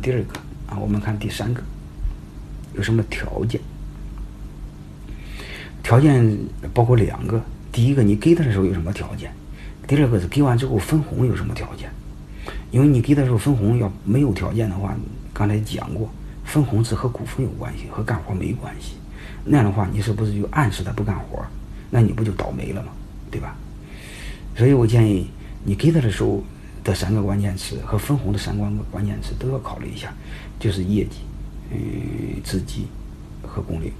第二个啊，我们看第三个，有什么条件？条件包括两个，第一个你给他的时候有什么条件？第二个是给完之后分红有什么条件？因为你给他时候分红要没有条件的话，刚才讲过，分红是和股份有关系，和干活没关系。那样的话，你是不是就暗示他不干活？那你不就倒霉了吗？对吧？所以我建议你给他的时候的三个关键词和分红的三个关键词都要考虑一下，就是业绩、嗯，资金和工龄。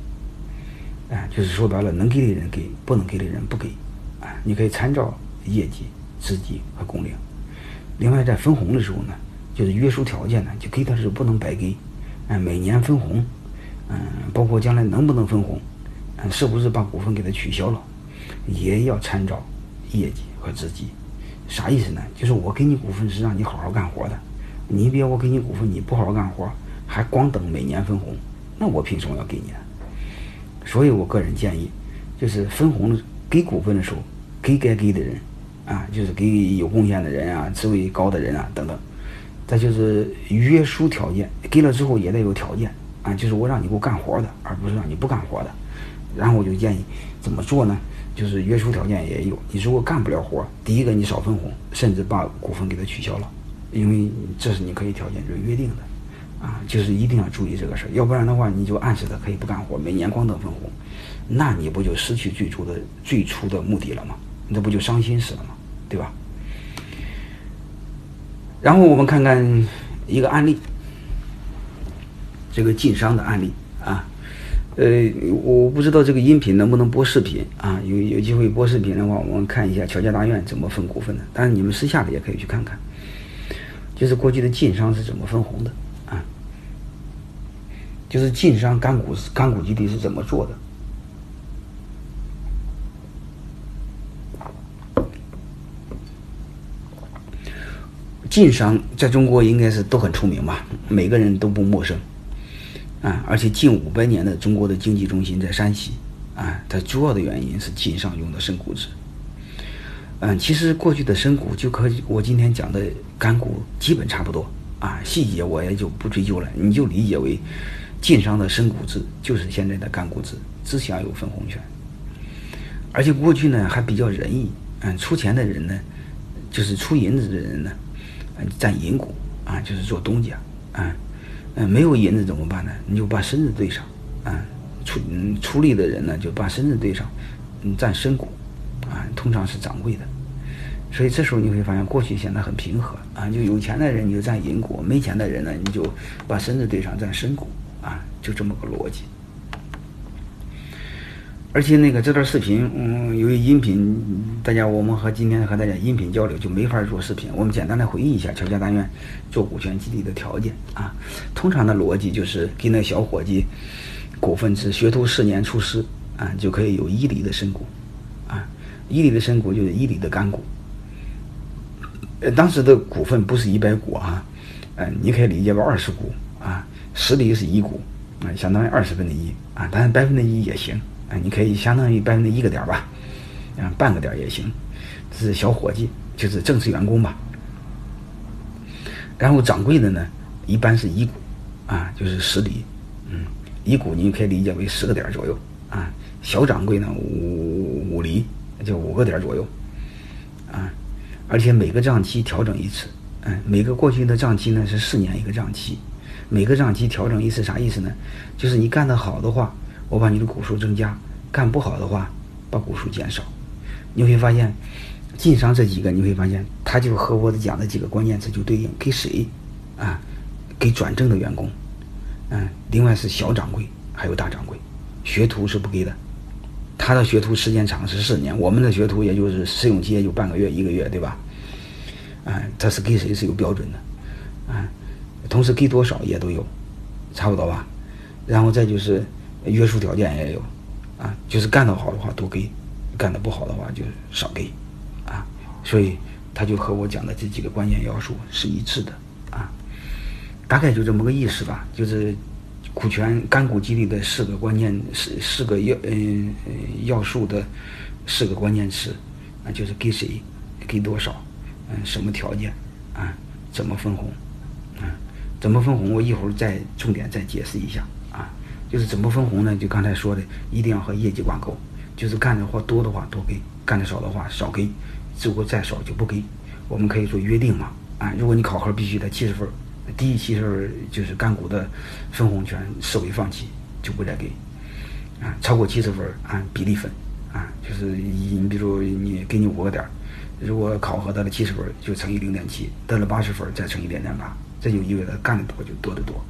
啊，就是说白了，能给的人给，不能给的人不给。啊，你可以参照业绩、资金和工龄。另外，在分红的时候呢，就是约束条件呢，就给他的时候不能白给。嗯，每年分红，嗯，包括将来能不能分红，嗯，是不是把股份给他取消了，也要参照业绩和资金。啥意思呢？就是我给你股份是让你好好干活的，你别我给你股份你不好好干活，还光等每年分红，那我凭什么要给你呢？所以我个人建议，就是分红的给股份的时候，给该给的人，啊，就是给有贡献的人啊，职位高的人啊等等。再就是约束条件，给了之后也得有条件啊，就是我让你给我干活的，而不是让你不干活的。然后我就建议怎么做呢？就是约束条件也有，你如果干不了活，第一个你少分红，甚至把股份给他取消了，因为这是你可以条件就是约定的。啊，就是一定要注意这个事儿，要不然的话，你就暗示他可以不干活，每年光等分红，那你不就失去最初的最初的目的了吗？那不就伤心死了吗？对吧？然后我们看看一个案例，这个晋商的案例啊，呃，我不知道这个音频能不能播视频啊？有有机会播视频的话，我们看一下乔家大院怎么分股份的。但是你们私下的也可以去看看，就是过去的晋商是怎么分红的啊。就是晋商干股干股基地是怎么做的？晋商在中国应该是都很出名吧，每个人都不陌生啊！而且近五百年的中国的经济中心在山西啊，它主要的原因是晋商用的深股制。嗯，其实过去的深股就和我今天讲的干股基本差不多啊，细节我也就不追究了，你就理解为。晋商的深股制就是现在的干股制，只享有分红权，而且过去呢还比较仁义，嗯，出钱的人呢，就是出银子的人呢，嗯，占银股啊，就是做东家，啊，嗯没有银子怎么办呢？你就把身子对上，啊，出嗯出力的人呢就把身子对上，嗯，占身股，啊，通常是掌柜的，所以这时候你会发现过去显得很平和，啊，就有钱的人你就占银股，没钱的人呢你就把身子对上占身股。啊，就这么个逻辑。而且那个这段视频，嗯，由于音频，大家我们和今天和大家音频交流就没法做视频。我们简单的回忆一下乔家大院做股权激励的条件啊。通常的逻辑就是给那小伙计股份制，学徒四年出师啊，就可以有一厘的深股啊，一厘的深股就是一厘的干股。呃，当时的股份不是一百股啊，嗯，你可以理解为二十股啊。十厘是一股，啊，相当于二十分之一啊，当然百分之一也行啊，你可以相当于百分之一个点吧，啊，半个点也行，是小伙计，就是正式员工吧。然后掌柜的呢，一般是一股，啊，就是十厘，嗯，一股你可以理解为十个点左右啊。小掌柜呢，五五厘就五个点左右，啊，而且每个账期调整一次，嗯，每个过去的账期呢是四年一个账期。每个账期调整一次，啥意思呢？就是你干得好的话，我把你的股数增加；干不好的话，把股数减少。你会发现，晋商这几个，你会发现，他就和我讲的几个关键词就对应。给谁？啊，给转正的员工。嗯，另外是小掌柜，还有大掌柜，学徒是不给的。他的学徒时间长是四年，我们的学徒也就是试用期也就半个月、一个月，对吧？啊，他是给谁是有标准的，啊。同时给多少也都有，差不多吧。然后再就是约束条件也有，啊，就是干得好的话多给，干得不好的话就少给，啊，所以他就和我讲的这几个关键要素是一致的，啊，大概就这么个意思吧。就是股权干股激励的四个关键四四个要嗯要素的四个关键词，啊，就是给谁，给多少，嗯，什么条件，啊，怎么分红。啊怎么分红？我一会儿再重点再解释一下啊。就是怎么分红呢？就刚才说的，一定要和业绩挂钩。就是干的活多的话多给，干的少的话少给，如果再少就不给。我们可以做约定嘛啊。如果你考核必须得七十分，低于七十分就是干股的分红权视为放弃，就不再给啊。超过七十分按比例分啊，就是你比如你给你五个点，如果考核得了七十分就乘以零点七，得了八十分再乘以零点八，这就意味着干的多就多得多。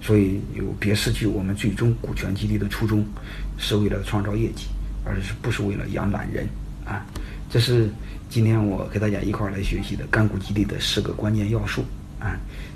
所以，有别失去我们最终股权激励的初衷，是为了创造业绩，而是不是为了养懒人啊？这是今天我给大家一块儿来学习的干股激励的四个关键要素啊。